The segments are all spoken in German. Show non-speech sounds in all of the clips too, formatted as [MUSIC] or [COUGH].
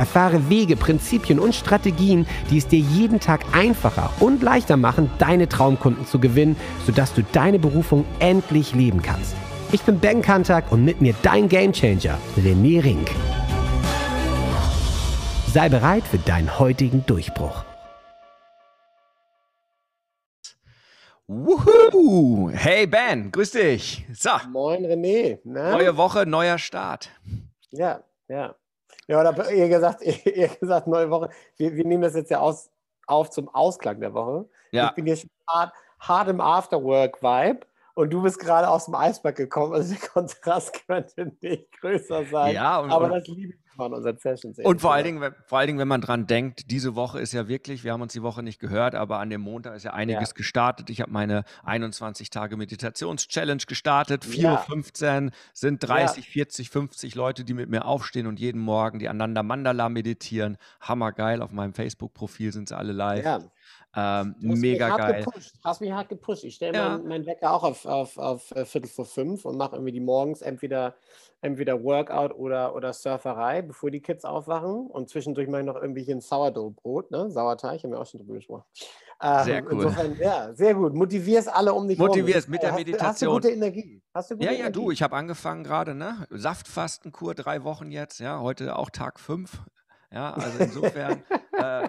Erfahre Wege, Prinzipien und Strategien, die es dir jeden Tag einfacher und leichter machen, deine Traumkunden zu gewinnen, sodass du deine Berufung endlich leben kannst. Ich bin Ben Kantak und mit mir dein Gamechanger, René Rink. Sei bereit für deinen heutigen Durchbruch. Wuhu! Hey Ben, grüß dich. So. Moin René. Na? Neue Woche, neuer Start. Ja, ja. Ja, oder eher gesagt, [LAUGHS] eher gesagt neue Woche. Wir, wir nehmen das jetzt ja aus, auf zum Ausklang der Woche. Ja. Ich bin hier schon hart, hart im Afterwork-Vibe und du bist gerade aus dem Eisberg gekommen. Also der Kontrast [LAUGHS] könnte nicht größer sein. Ja, und, aber das liebe ich von unseren Sessions. Und vor allen, Dingen, vor allen Dingen, wenn man dran denkt, diese Woche ist ja wirklich, wir haben uns die Woche nicht gehört, aber an dem Montag ist ja einiges ja. gestartet. Ich habe meine 21 Tage Meditations-Challenge gestartet. 4.15 Uhr sind 30, ja. 40, 50 Leute, die mit mir aufstehen und jeden Morgen die Ananda Mandala meditieren. Hammergeil. Auf meinem Facebook-Profil sind sie alle live. Ähm, mega geil. Gepusht. Hast mich hart gepusht. Ich stelle ja. meinen mein Wecker auch auf, auf, auf äh, Viertel vor fünf und mache irgendwie die morgens entweder, entweder Workout oder, oder Surferei, bevor die Kids aufwachen. Und zwischendurch mache ich noch irgendwie ein Sourdough-Brot, ne? Sauerteig, haben wir auch schon drüber gesprochen. Ähm, sehr cool. Insofern, ja, sehr gut. Motivierst alle um dich Motivierst mit der Meditation. Hast du gute Energie? Hast du gute ja, ja, du, ich habe angefangen gerade, ne? Saftfastenkur, drei Wochen jetzt, ja, heute auch Tag fünf. Ja, also insofern äh,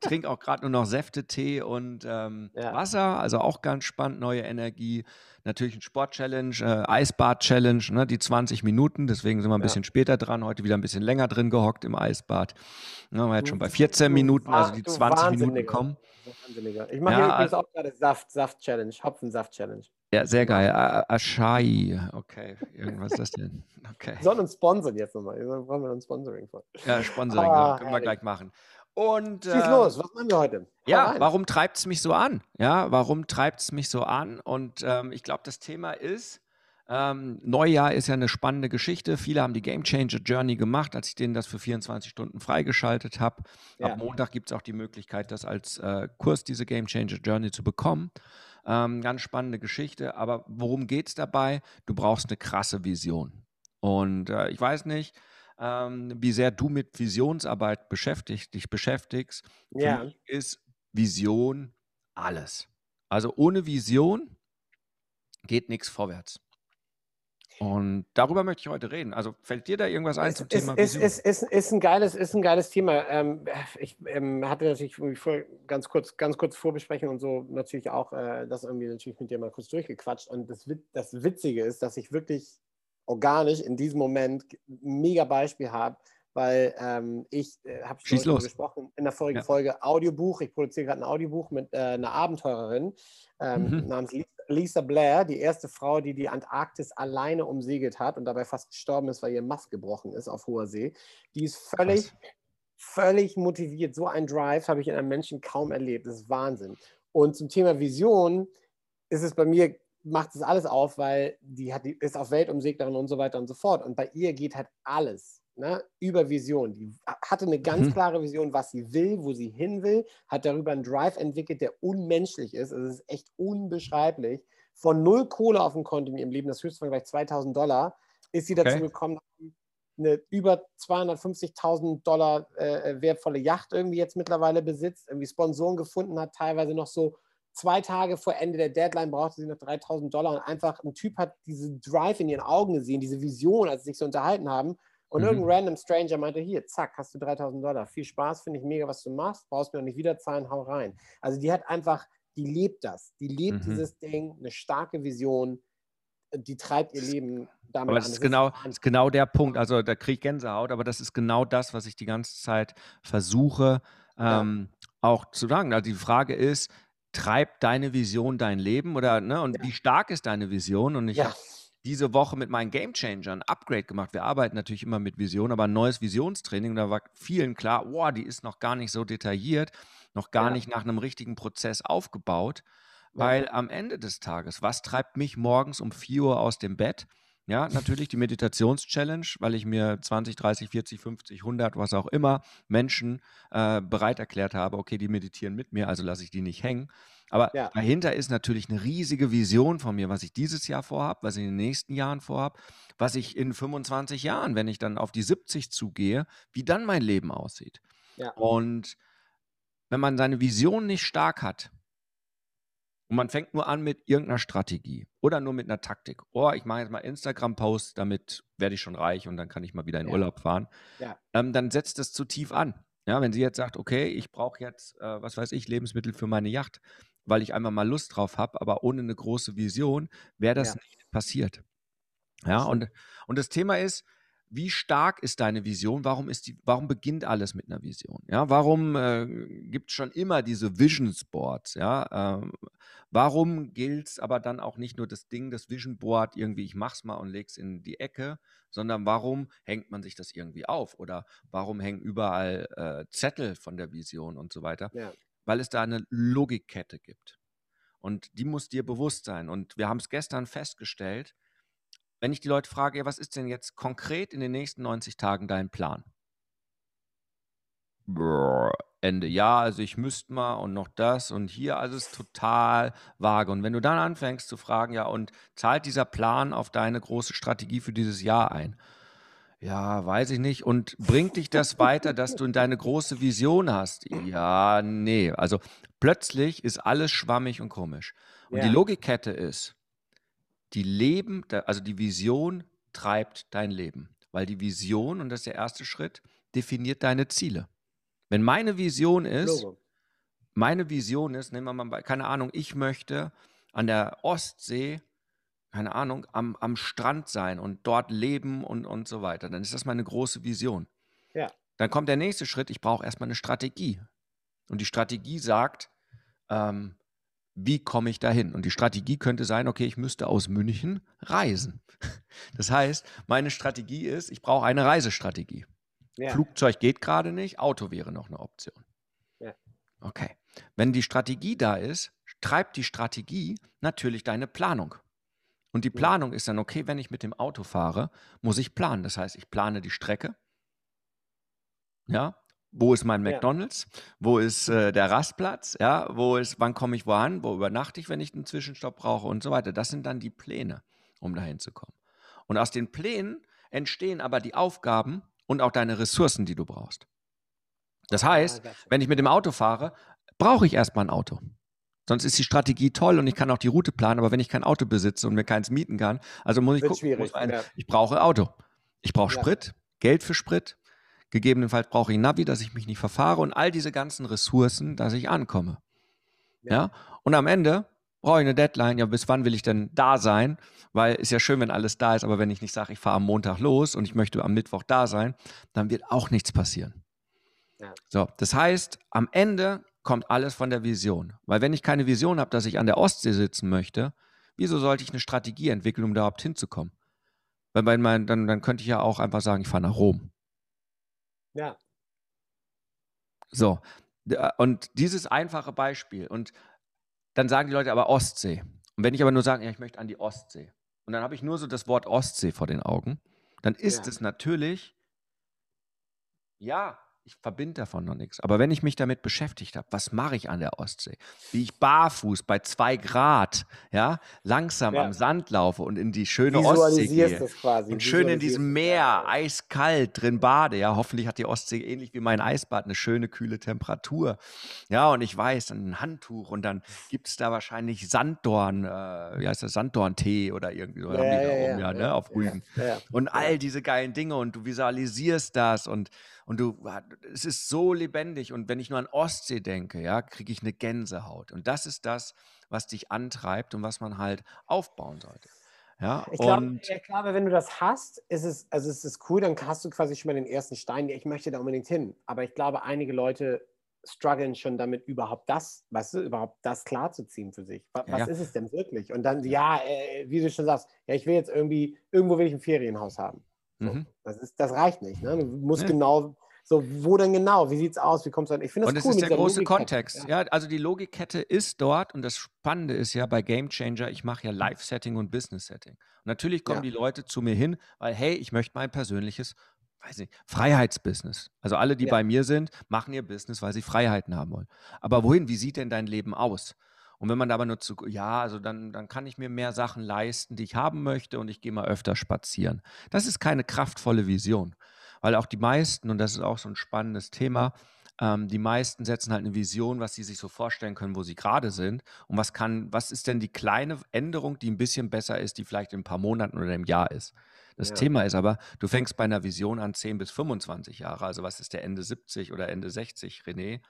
trinke auch gerade nur noch Säfte, Tee und ähm, ja. Wasser, also auch ganz spannend, neue Energie. Natürlich ein Sport-Challenge, äh, Eisbad-Challenge, ne, die 20 Minuten, deswegen sind wir ein ja. bisschen später dran, heute wieder ein bisschen länger drin gehockt im Eisbad. Ne, wir jetzt schon bei 14 Minuten, also die 20 Minuten kommen. Ich mache ja, übrigens auch gerade Saft, Saft-Challenge, Hopfen-Saft-Challenge. Ja, sehr geil. Ashai. Okay, irgendwas ist das denn? [LAUGHS] Okay. Wir sollen uns sponsern jetzt nochmal. Wir brauchen wir ein Sponsoring von. Ja, Sponsoring, ah, können wir gleich machen. Und, Schieß äh, los, was machen wir heute? ja, warum treibt es mich so an? Ja, warum treibt es mich so an? Und ähm, ich glaube, das Thema ist, ähm, Neujahr ist ja eine spannende Geschichte. Viele haben die Game Changer Journey gemacht, als ich denen das für 24 Stunden freigeschaltet habe. Ja. Ab Montag gibt es auch die Möglichkeit, das als äh, Kurs, diese Game Changer Journey zu bekommen. Ähm, ganz spannende Geschichte. Aber worum geht es dabei? Du brauchst eine krasse Vision. Und äh, ich weiß nicht, ähm, wie sehr du mit Visionsarbeit beschäftigt, dich beschäftigst. Für ja. mich ist Vision alles. Also ohne Vision geht nichts vorwärts. Und darüber möchte ich heute reden. Also fällt dir da irgendwas ein zum ist, Thema ist, ist, ist, ist, ein geiles, ist ein geiles Thema. Ähm, ich ähm, hatte natürlich vor, ganz kurz, ganz kurz vorbesprechen und so natürlich auch äh, das irgendwie natürlich mit dir mal kurz durchgequatscht. Und das, das Witzige ist, dass ich wirklich organisch in diesem Moment ein mega Beispiel habe, weil ähm, ich äh, habe schon darüber gesprochen in der vorigen ja. Folge Audiobuch. Ich produziere gerade ein Audiobuch mit äh, einer Abenteurerin ähm, mhm. namens Lisa Blair, die erste Frau, die die Antarktis alleine umsegelt hat und dabei fast gestorben ist, weil ihr Mast gebrochen ist auf hoher See. Die ist völlig, Krass. völlig motiviert. So ein Drive habe ich in einem Menschen kaum erlebt. Das ist Wahnsinn. Und zum Thema Vision ist es bei mir macht es alles auf, weil die, hat, die ist auf Weltumseglerin und so weiter und so fort. Und bei ihr geht halt alles ne, über Vision. Die hatte eine ganz mhm. klare Vision, was sie will, wo sie hin will, hat darüber einen Drive entwickelt, der unmenschlich ist. Also es ist echt unbeschreiblich. Von null Kohle auf dem Konto in ihrem Leben, das höchste Vergleich 2000 Dollar, ist sie dazu okay. gekommen, eine über 250.000 Dollar äh, wertvolle Yacht irgendwie jetzt mittlerweile besitzt, irgendwie Sponsoren gefunden hat, teilweise noch so zwei Tage vor Ende der Deadline brauchte sie noch 3000 Dollar und einfach ein Typ hat diese Drive in ihren Augen gesehen, diese Vision, als sie sich so unterhalten haben und mhm. irgendein random Stranger meinte, hier, zack, hast du 3000 Dollar. Viel Spaß, finde ich mega, was du machst. Brauchst mir auch nicht wieder zahlen, hau rein. Also die hat einfach, die lebt das. Die lebt mhm. dieses Ding, eine starke Vision, die treibt ihr Leben damit aber das an. Ist genau, ist genau der Punkt. Also da kriege ich Gänsehaut, aber das ist genau das, was ich die ganze Zeit versuche ähm, ja. auch zu sagen. Also die Frage ist, treibt deine Vision dein Leben oder ne? Und ja. wie stark ist deine Vision? Und ich ja. habe diese Woche mit meinen Game Changern ein Upgrade gemacht. Wir arbeiten natürlich immer mit Vision, aber ein neues Visionstraining, da war vielen klar, wow, die ist noch gar nicht so detailliert, noch gar ja. nicht nach einem richtigen Prozess aufgebaut. Weil ja. am Ende des Tages, was treibt mich morgens um 4 Uhr aus dem Bett? Ja, natürlich die Meditations-Challenge, weil ich mir 20, 30, 40, 50, 100, was auch immer Menschen äh, bereit erklärt habe, okay, die meditieren mit mir, also lasse ich die nicht hängen. Aber ja. dahinter ist natürlich eine riesige Vision von mir, was ich dieses Jahr vorhabe, was ich in den nächsten Jahren vorhabe, was ich in 25 Jahren, wenn ich dann auf die 70 zugehe, wie dann mein Leben aussieht. Ja. Und wenn man seine Vision nicht stark hat, und man fängt nur an mit irgendeiner Strategie oder nur mit einer Taktik. Oh, ich mache jetzt mal Instagram-Posts, damit werde ich schon reich und dann kann ich mal wieder in ja. Urlaub fahren. Ja. Ähm, dann setzt das zu tief an. Ja, wenn sie jetzt sagt, okay, ich brauche jetzt, äh, was weiß ich, Lebensmittel für meine Yacht, weil ich einfach mal Lust drauf habe, aber ohne eine große Vision wäre das ja. nicht passiert. Ja, und, und das Thema ist, wie stark ist deine Vision? Warum, ist die, warum beginnt alles mit einer Vision? Ja, warum äh, gibt es schon immer diese Vision Boards? Ja, ähm, warum gilt es aber dann auch nicht nur das Ding, das Vision Board, irgendwie, ich mach's mal und leg's in die Ecke, sondern warum hängt man sich das irgendwie auf? Oder warum hängen überall äh, Zettel von der Vision und so weiter? Ja. Weil es da eine Logikkette gibt. Und die muss dir bewusst sein. Und wir haben es gestern festgestellt, wenn ich die Leute frage, ja, was ist denn jetzt konkret in den nächsten 90 Tagen dein Plan? Brrr, Ende ja, also ich müsste mal und noch das und hier, also es ist total vage. Und wenn du dann anfängst zu fragen, ja, und zahlt dieser Plan auf deine große Strategie für dieses Jahr ein? Ja, weiß ich nicht. Und bringt dich das weiter, dass du in deine große Vision hast? Ja, nee. Also plötzlich ist alles schwammig und komisch. Und ja. die Logikkette ist, die Leben, also die Vision treibt dein Leben. Weil die Vision, und das ist der erste Schritt, definiert deine Ziele. Wenn meine Vision ist, meine Vision ist, nehmen wir mal, keine Ahnung, ich möchte an der Ostsee, keine Ahnung, am, am Strand sein und dort leben und, und so weiter, dann ist das meine große Vision. Ja. Dann kommt der nächste Schritt, ich brauche erstmal eine Strategie. Und die Strategie sagt, ähm, wie komme ich dahin? Und die Strategie könnte sein, okay, ich müsste aus München reisen. [LAUGHS] Das heißt, meine Strategie ist, ich brauche eine Reisestrategie. Ja. Flugzeug geht gerade nicht, Auto wäre noch eine Option. Ja. Okay. Wenn die Strategie da ist, treibt die Strategie natürlich deine Planung. Und die Planung ist dann, okay, wenn ich mit dem Auto fahre, muss ich planen. Das heißt, ich plane die Strecke. Ja, wo ist mein McDonalds? Ja. Wo ist äh, der Rastplatz? Ja, wo ist, wann komme ich wohin? Wo übernachte ich, wenn ich einen Zwischenstopp brauche und so weiter. Das sind dann die Pläne, um dahin zu kommen. Und aus den Plänen entstehen aber die Aufgaben und auch deine Ressourcen, die du brauchst. Das ah, heißt, wenn ich mit dem Auto fahre, brauche ich erstmal ein Auto. Sonst ist die Strategie toll und ich kann auch die Route planen, aber wenn ich kein Auto besitze und mir keins mieten kann, also muss ich Wird gucken, ein, ja. ich brauche Auto. Ich brauche Sprit, ja. Geld für Sprit, Gegebenenfalls brauche ich Navi, dass ich mich nicht verfahre und all diese ganzen Ressourcen, dass ich ankomme. Ja. ja? Und am Ende brauche ich eine Deadline. Ja, bis wann will ich denn da sein? Weil ist ja schön, wenn alles da ist, aber wenn ich nicht sage, ich fahre am Montag los und ich möchte am Mittwoch da sein, dann wird auch nichts passieren. Ja. So, das heißt, am Ende kommt alles von der Vision. Weil wenn ich keine Vision habe, dass ich an der Ostsee sitzen möchte, wieso sollte ich eine Strategie entwickeln, um da überhaupt hinzukommen? Weil mein, dann, dann könnte ich ja auch einfach sagen, ich fahre nach Rom. Ja. So, äh, und dieses einfache Beispiel. Und dann sagen die Leute aber Ostsee. Und wenn ich aber nur sage, ja, ich möchte an die Ostsee. Und dann habe ich nur so das Wort Ostsee vor den Augen. Dann ist ja. es natürlich, ja, ich verbinde davon noch nichts. Aber wenn ich mich damit beschäftigt habe, was mache ich an der Ostsee? Wie ich barfuß bei zwei Grad, ja, langsam ja. am Sand laufe und in die schöne Ostsee gehe. Das quasi. Und schön in diesem Meer, eiskalt drin bade. Ja, hoffentlich hat die Ostsee ähnlich wie mein Eisbad eine schöne, kühle Temperatur. Ja, und ich weiß, dann ein Handtuch und dann gibt es da wahrscheinlich Sanddorn, äh, wie heißt das, Sanddorn-Tee oder irgendwie so. Ja, haben die da oben, ja, ne, auf Rügen. Und all diese geilen Dinge und du visualisierst das und und du, es ist so lebendig. Und wenn ich nur an Ostsee denke, ja, kriege ich eine Gänsehaut. Und das ist das, was dich antreibt und was man halt aufbauen sollte. Ja, ich, glaube, ich glaube, wenn du das hast, ist es, also ist es cool, dann hast du quasi schon mal den ersten Stein. Ich möchte da unbedingt hin. Aber ich glaube, einige Leute strugglen schon damit, überhaupt das, was ist, überhaupt das klarzuziehen für sich. Was, ja, ja. ist es denn wirklich? Und dann, ja, äh, wie du schon sagst, ja, ich will jetzt irgendwie, irgendwo will ich ein Ferienhaus haben. So, mhm. das, ist, das reicht nicht. Ne? Du musst ja. genau so, wo denn genau? Wie sieht es aus? Wie kommst du an? Ich finde das und cool. Es ist der große Kontext. Ja. ja. also die Logikkette ist dort und das Spannende ist ja bei Game Changer, ich mache ja Live-Setting und Business-Setting. Und natürlich kommen ja. die Leute zu mir hin, weil, hey, ich möchte mein persönliches weiß nicht, Freiheitsbusiness. Also alle, die ja. bei mir sind, machen ihr Business, weil sie Freiheiten haben wollen. Aber wohin, wie sieht denn dein Leben aus? Und wenn man da aber nur zu, ja, also dann, dann kann ich mir mehr Sachen leisten, die ich haben möchte und ich gehe mal öfter spazieren. Das ist keine kraftvolle Vision. Weil auch die meisten, und das ist auch so ein spannendes Thema, ähm, die meisten setzen halt eine Vision, was sie sich so vorstellen können, wo sie gerade sind. Und was kann, was ist denn die kleine Änderung, die ein bisschen besser ist, die vielleicht in ein paar Monaten oder im Jahr ist? Das ja. Thema ist aber, du fängst bei einer Vision an 10 bis 25 Jahre. Also was ist der Ende 70 oder Ende 60, René?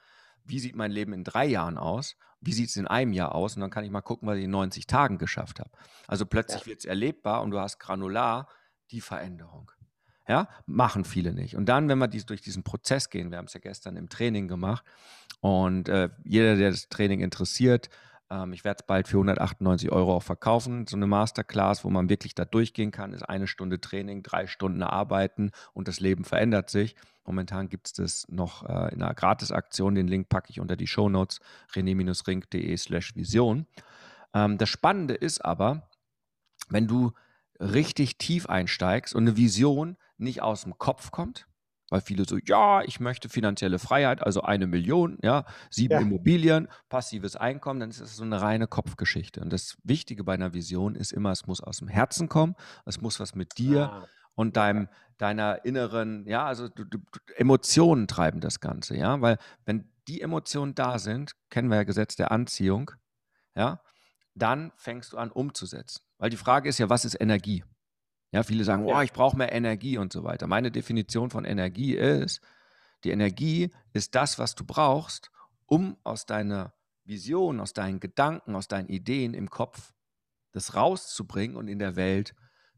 Wie sieht mein Leben in drei Jahren aus? Wie sieht es in einem Jahr aus? Und dann kann ich mal gucken, was ich in 90 Tagen geschafft habe. Also plötzlich ja. wird es erlebbar und du hast granular die Veränderung. Ja, machen viele nicht. Und dann, wenn wir dies, durch diesen Prozess gehen, wir haben es ja gestern im Training gemacht und äh, jeder, der das Training interessiert, ähm, ich werde es bald für 198 Euro auch verkaufen. So eine Masterclass, wo man wirklich da durchgehen kann, ist eine Stunde Training, drei Stunden Arbeiten und das Leben verändert sich. Momentan gibt es das noch äh, in einer Gratisaktion. Den Link packe ich unter die Shownotes rené-ring.de slash Vision. Ähm, das Spannende ist aber, wenn du richtig tief einsteigst und eine Vision nicht aus dem Kopf kommt, weil viele so, ja, ich möchte finanzielle Freiheit, also eine Million, ja, sieben ja. Immobilien, passives Einkommen, dann ist das so eine reine Kopfgeschichte. Und das Wichtige bei einer Vision ist immer, es muss aus dem Herzen kommen, es muss was mit dir ah. und deinem, deiner inneren, ja, also du, du, Emotionen treiben das Ganze, ja, weil wenn die Emotionen da sind, kennen wir ja Gesetz der Anziehung, ja, dann fängst du an umzusetzen. Weil die Frage ist ja, was ist Energie? Ja, viele sagen, oh, ich brauche mehr Energie und so weiter. Meine Definition von Energie ist, die Energie ist das, was du brauchst, um aus deiner Vision, aus deinen Gedanken, aus deinen Ideen im Kopf das rauszubringen und in der Welt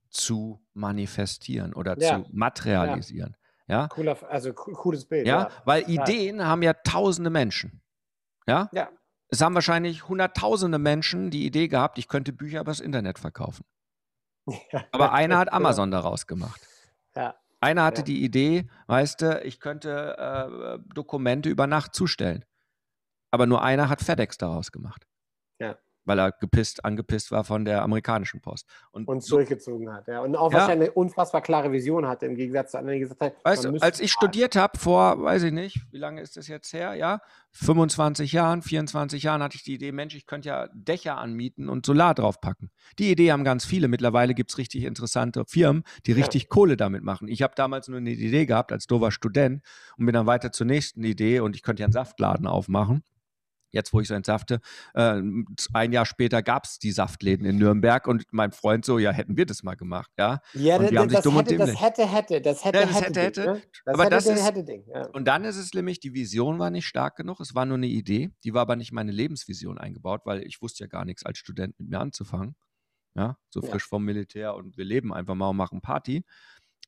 zu manifestieren oder ja. zu materialisieren. Ja. ja? Cooler, also cooles Bild. Ja, ja. weil Ideen haben ja tausende Menschen. Ja? ja. Es haben wahrscheinlich hunderttausende Menschen die Idee gehabt, ich könnte Bücher übers Internet verkaufen. Ja. Aber einer hat [LAUGHS] Amazon daraus gemacht. Ja. Einer hatte ja. die Idee, weißt du, ich könnte äh, Dokumente über Nacht zustellen. Aber nur einer hat FedEx daraus gemacht. Ja weil er gepisst, angepisst war von der amerikanischen Post. Und, und so, durchgezogen hat, ja. Und auch ja. wahrscheinlich eine unfassbar klare Vision hatte, im Gegensatz zu anderen, die gesagt haben, weißt du, als ich studiert habe, vor, weiß ich nicht, wie lange ist das jetzt her, ja, 25 Jahren, 24 Jahren hatte ich die Idee, Mensch, ich könnte ja Dächer anmieten und Solar draufpacken. Die Idee haben ganz viele. Mittlerweile gibt es richtig interessante Firmen, die richtig ja. Kohle damit machen. Ich habe damals nur eine Idee gehabt als dover Student und bin dann weiter zur nächsten Idee und ich könnte ja einen Saftladen aufmachen jetzt wo ich so entsafte, äh, ein Jahr später gab es die Saftläden in Nürnberg und mein Freund so, ja, hätten wir das mal gemacht, ja. Ja, und das, das, hätte, das hätte, hätte, das hätte, ja, das hätte, hätte, hätte. Ne? Das aber hätte, das ist, hätte Ding, ja. Und dann ist es nämlich, die Vision war nicht stark genug, es war nur eine Idee, die war aber nicht meine Lebensvision eingebaut, weil ich wusste ja gar nichts als Student mit mir anzufangen, ja, so frisch ja. vom Militär und wir leben einfach mal und machen Party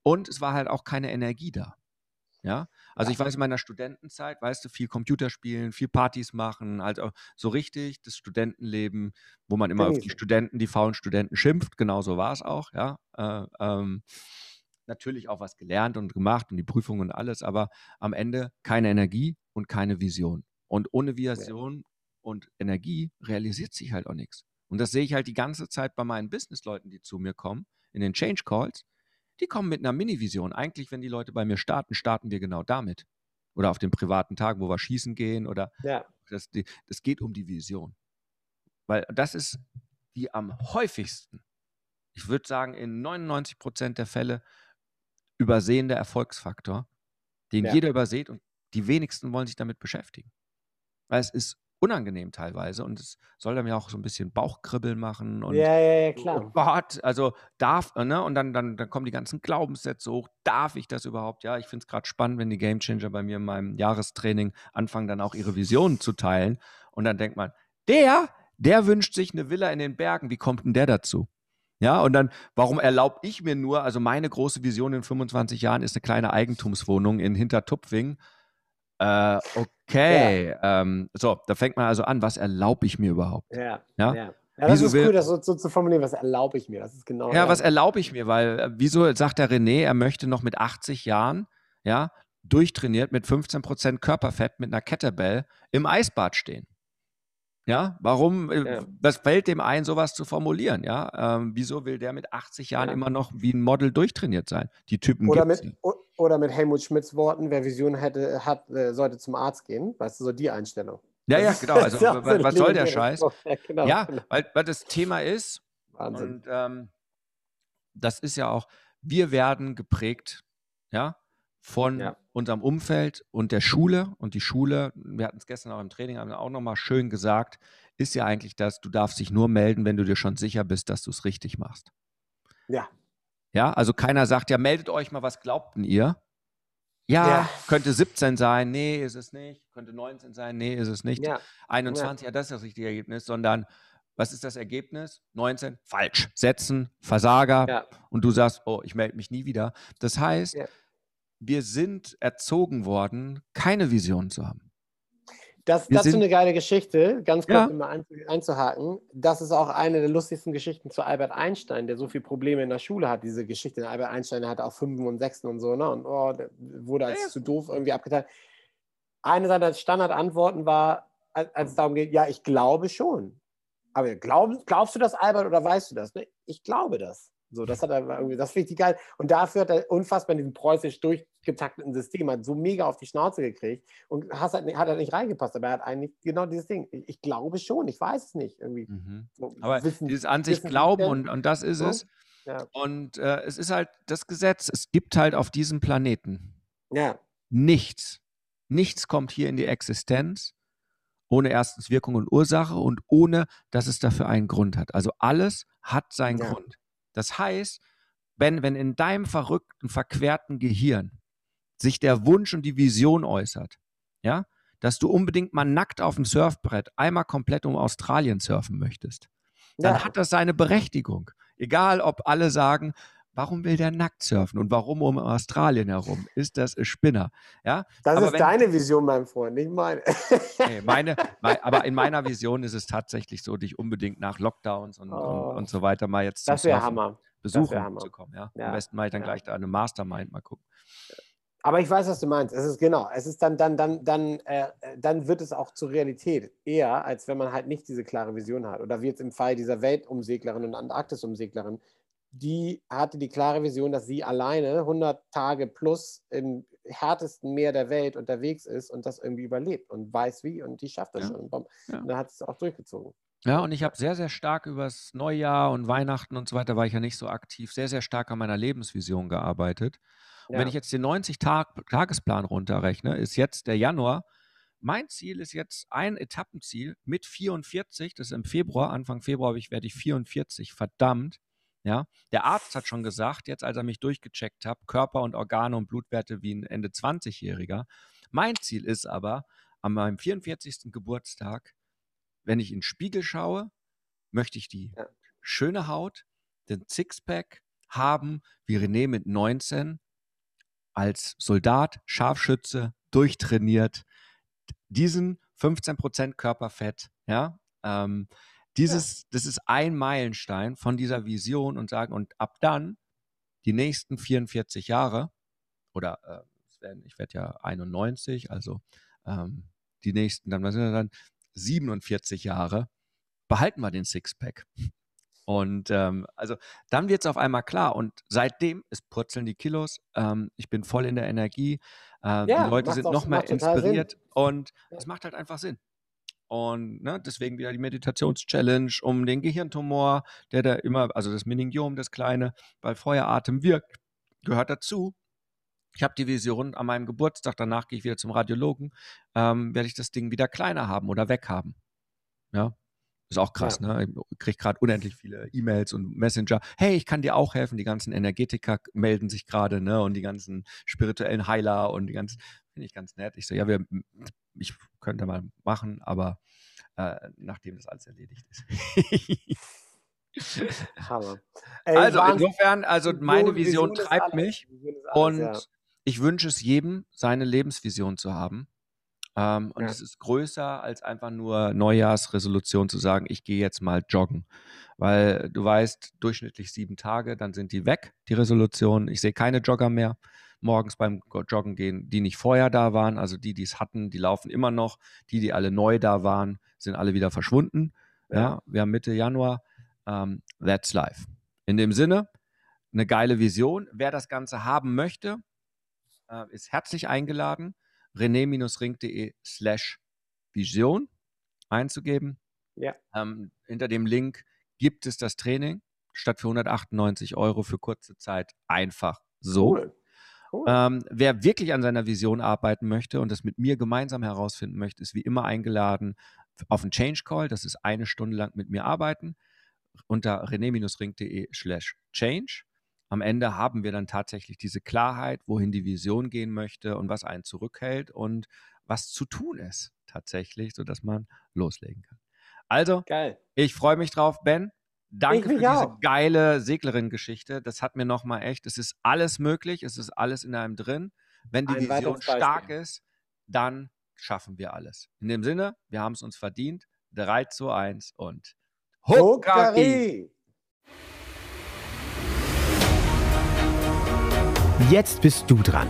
und es war halt auch keine Energie da. Ja, also ja. ich weiß in meiner Studentenzeit, weißt du, viel Computerspielen, viel Partys machen, also so richtig das Studentenleben, wo man immer auf die Studenten, die faulen Studenten schimpft, genau so war es auch, ja. Äh, ähm, natürlich auch was gelernt und gemacht und die Prüfungen und alles, aber am Ende keine Energie und keine Vision. Und ohne Vision ja. und Energie realisiert sich halt auch nichts. Und das sehe ich halt die ganze Zeit bei meinen Businessleuten, die zu mir kommen, in den Change Calls die kommen mit einer Mini-Vision. Eigentlich, wenn die Leute bei mir starten, starten wir genau damit. Oder auf den privaten Tagen, wo wir schießen gehen oder ja. das, das geht um die Vision. Weil das ist die am häufigsten, ich würde sagen, in 99 Prozent der Fälle übersehende Erfolgsfaktor, den ja. jeder überseht und die wenigsten wollen sich damit beschäftigen. Weil es ist unangenehm teilweise und es soll dann ja auch so ein bisschen Bauchkribbeln machen und ja, ja, ja, klar. Oh Gott, also darf, ne? Und dann, dann, dann kommen die ganzen Glaubenssätze hoch. Darf ich das überhaupt? Ja, ich finde es gerade spannend, wenn die Gamechanger bei mir in meinem Jahrestraining anfangen, dann auch ihre Visionen zu teilen. Und dann denkt man, der, der wünscht sich eine Villa in den Bergen. Wie kommt denn der dazu? Ja, und dann, warum erlaube ich mir nur, also meine große Vision in 25 Jahren ist eine kleine Eigentumswohnung in Hintertupfing Äh, okay. Ja. Ähm, so, da fängt man also an, was erlaube ich mir überhaupt? Ja. ja? ja. Ja, das wieso ist cool, das so, so, zu formulieren, was erlaube ich mir? Das ist genau. Ja, was erlaube ich mir? Weil, äh, wieso sagt der René, er möchte noch mit 80 Jahren, ja, durchtrainiert mit 15% Körperfett mit einer Kettlebell im Eisbad stehen? Ja, warum, äh, ja. was fällt dem ein, sowas zu formulieren? Ja, ähm, wieso will der mit 80 Jahren ja. immer noch wie ein Model durchtrainiert sein? Die Typen oder mit, oder mit Helmut Schmidts Worten, wer Vision hätte, hat, äh, sollte zum Arzt gehen. Weißt du, so die Einstellung. Ja, ja, genau. Also, [LAUGHS] was, was soll der Scheiß? [LAUGHS] Ja, genau, ja genau. Weil, weil das Thema ist, Wahnsinn. und ähm, das ist ja auch, wir werden geprägt, ja, von ja. unserem Umfeld und der Schule. Und die Schule, wir hatten es gestern auch im Training, auch nochmal schön gesagt, ist ja eigentlich das, du darfst dich nur melden, wenn du dir schon sicher bist, dass du es richtig machst. Ja. Ja, also keiner sagt, ja, meldet euch mal, was glaubten ihr? Ja, ja, könnte 17 sein, nee, ist es nicht. Könnte 19 sein, nee, ist es nicht. Ja. 21, ja. ja, das ist das richtige Ergebnis, sondern was ist das Ergebnis? 19, falsch. Setzen, Versager. Ja. Und du sagst, oh, ich melde mich nie wieder. Das heißt, wir sind erzogen worden, keine Vision zu haben. Das, das ist eine geile Geschichte, ganz kurz ja. immer ein, einzuhaken. Das ist auch eine der lustigsten Geschichten zu Albert Einstein, der so viele Probleme in der Schule hat. Diese Geschichte, Albert Einstein hat auch Fünfen und Sechsten und so, ne? Und oh, wurde als ja. zu doof irgendwie abgeteilt. Eine seiner Standardantworten war, als, als es darum geht, ja, ich glaube schon. Aber glaub, glaubst du das, Albert, oder weißt du das? Ne? Ich glaube das. So, das hat er irgendwie, das finde ich geil. Und dafür hat er unfassbar in diesem preußisch durchgetakteten System hat so mega auf die Schnauze gekriegt und hat halt, hat halt nicht reingepasst. Aber er hat eigentlich genau dieses Ding. Ich, ich glaube schon, ich weiß es nicht. Irgendwie. Mhm. So, aber wissen, dieses an sich glauben und, und das ist so? es. Ja. Und äh, es ist halt das Gesetz, es gibt halt auf diesem Planeten ja. nichts. Nichts kommt hier in die Existenz ohne erstens Wirkung und Ursache und ohne, dass es dafür einen Grund hat. Also alles hat seinen ja. Grund. Das heißt, wenn, wenn in deinem verrückten, verquerten Gehirn sich der Wunsch und die Vision äußert, ja, dass du unbedingt mal nackt auf dem Surfbrett einmal komplett um Australien surfen möchtest, dann ja. hat das seine Berechtigung. Egal, ob alle sagen, warum will der nackt surfen und warum um Australien herum? Ist das ein Spinner? Ja? Das aber ist wenn, deine Vision, mein Freund, nicht meine. nee, meine, meine. Aber in meiner Vision ist es tatsächlich so, dich unbedingt nach Lockdowns und, oh. und, und, so weiter mal jetzt das wäre Hammer. besuchen Hammer. zu kommen. Ja? ja? Am besten mal dann ja. gleich da eine Mastermind mal gucken. Aber ich weiß, was du meinst. Es ist genau, es ist dann, dann, dann, dann, äh, dann wird es auch zur Realität. Eher, als wenn man halt nicht diese klare Vision hat. Oder wie jetzt im Fall dieser Weltumseglerin und Antarktisumseglerin, die hatte die klare Vision, dass sie alleine 100 Tage plus im härtesten Meer der Welt unterwegs ist und das irgendwie überlebt und weiß wie und die schafft das ja. schon. Und dann hat es auch durchgezogen. Ja, und ich habe sehr, sehr stark übers Neujahr und Weihnachten und so weiter, war ich ja nicht so aktiv, sehr, sehr stark an meiner Lebensvision gearbeitet. Und ja. wenn ich jetzt den 90-Tagesplan runterrechne, ist jetzt der Januar. Mein Ziel ist jetzt ein Etappenziel mit 44, das ist im Februar, Anfang Februar werde ich 44, verdammt. Ja, der Arzt hat schon gesagt, jetzt als er mich durchgecheckt hat, Körper und Organe und Blutwerte wie ein Ende 20-Jähriger. Mein Ziel ist aber, an meinem 44. Geburtstag, wenn ich in den Spiegel schaue, möchte ich die ja. schöne Haut, den Sixpack haben, wie René mit 19 als Soldat, Scharfschütze, durchtrainiert, diesen 15% Körperfett, ja, ähm, dieses, ja. das ist ein Meilenstein von dieser Vision und sagen, und ab dann, die nächsten 44 Jahre, oder äh, ich werde ja 91, also ähm, die nächsten, dann sind wir dann 47 Jahre, behalten wir den Sixpack. Und ähm, also dann wird es auf einmal klar. Und seitdem, es purzeln die Kilos, ähm, ich bin voll in der Energie, äh, ja, die Leute sind noch mehr inspiriert Sinn. und es macht halt einfach Sinn. Und ne, deswegen wieder die Meditations-Challenge um den Gehirntumor, der da immer, also das Meningiom, das kleine, weil Feueratem wirkt, gehört dazu. Ich habe die Vision an meinem Geburtstag, danach gehe ich wieder zum Radiologen, ähm, werde ich das Ding wieder kleiner haben oder weghaben. Ja, ist auch krass, ja. ne? Ich kriege gerade unendlich viele E-Mails und Messenger. Hey, ich kann dir auch helfen. Die ganzen Energetiker melden sich gerade, ne? Und die ganzen spirituellen Heiler und die ganzen, finde ich ganz nett. Ich so, ja, wir, ich könnte mal machen, aber äh, nachdem das alles erledigt ist. [LAUGHS] Hammer. Ey, also insofern, also meine Vision, Vision treibt mich Vision alles, und ja. ich wünsche es jedem, seine Lebensvision zu haben. Ähm, und Ja. es ist größer als einfach nur Neujahrsresolution zu sagen, ich gehe jetzt mal joggen. Weil du weißt, durchschnittlich sieben Tage, dann sind die weg, die Resolutionen. Ich sehe keine Jogger mehr morgens beim Joggen gehen, die nicht vorher da waren. Also die, die es hatten, die laufen immer noch. Die, die alle neu da waren, sind alle wieder verschwunden. Ja, Ja. wir haben Mitte Januar. Ähm, that's life. In dem Sinne, eine geile Vision. Wer das Ganze haben möchte, äh, ist herzlich eingeladen, rené-ring.de slash Vision einzugeben. Ja. Ähm, hinter dem Link gibt es das Training statt für 198 Euro für kurze Zeit einfach so. Cool. Cool. Ähm, wer wirklich an seiner Vision arbeiten möchte und das mit mir gemeinsam herausfinden möchte, ist wie immer eingeladen auf einen Change Call. Das ist eine Stunde lang mit mir arbeiten unter rené-ring.de slash change. Am Ende haben wir dann tatsächlich diese Klarheit, wohin die Vision gehen möchte und was einen zurückhält und was zu tun ist tatsächlich, sodass man loslegen kann. Also, Geil. ich freue mich drauf, Ben. Danke für diese auch. geile Seglerin-Geschichte. Das hat mir nochmal echt, es ist alles möglich, es ist alles in einem drin. Wenn die Ein Vision stark ist, dann schaffen wir alles. In dem Sinne, wir haben es uns verdient. 3 zu 1 und! Hokari. Jetzt bist du dran.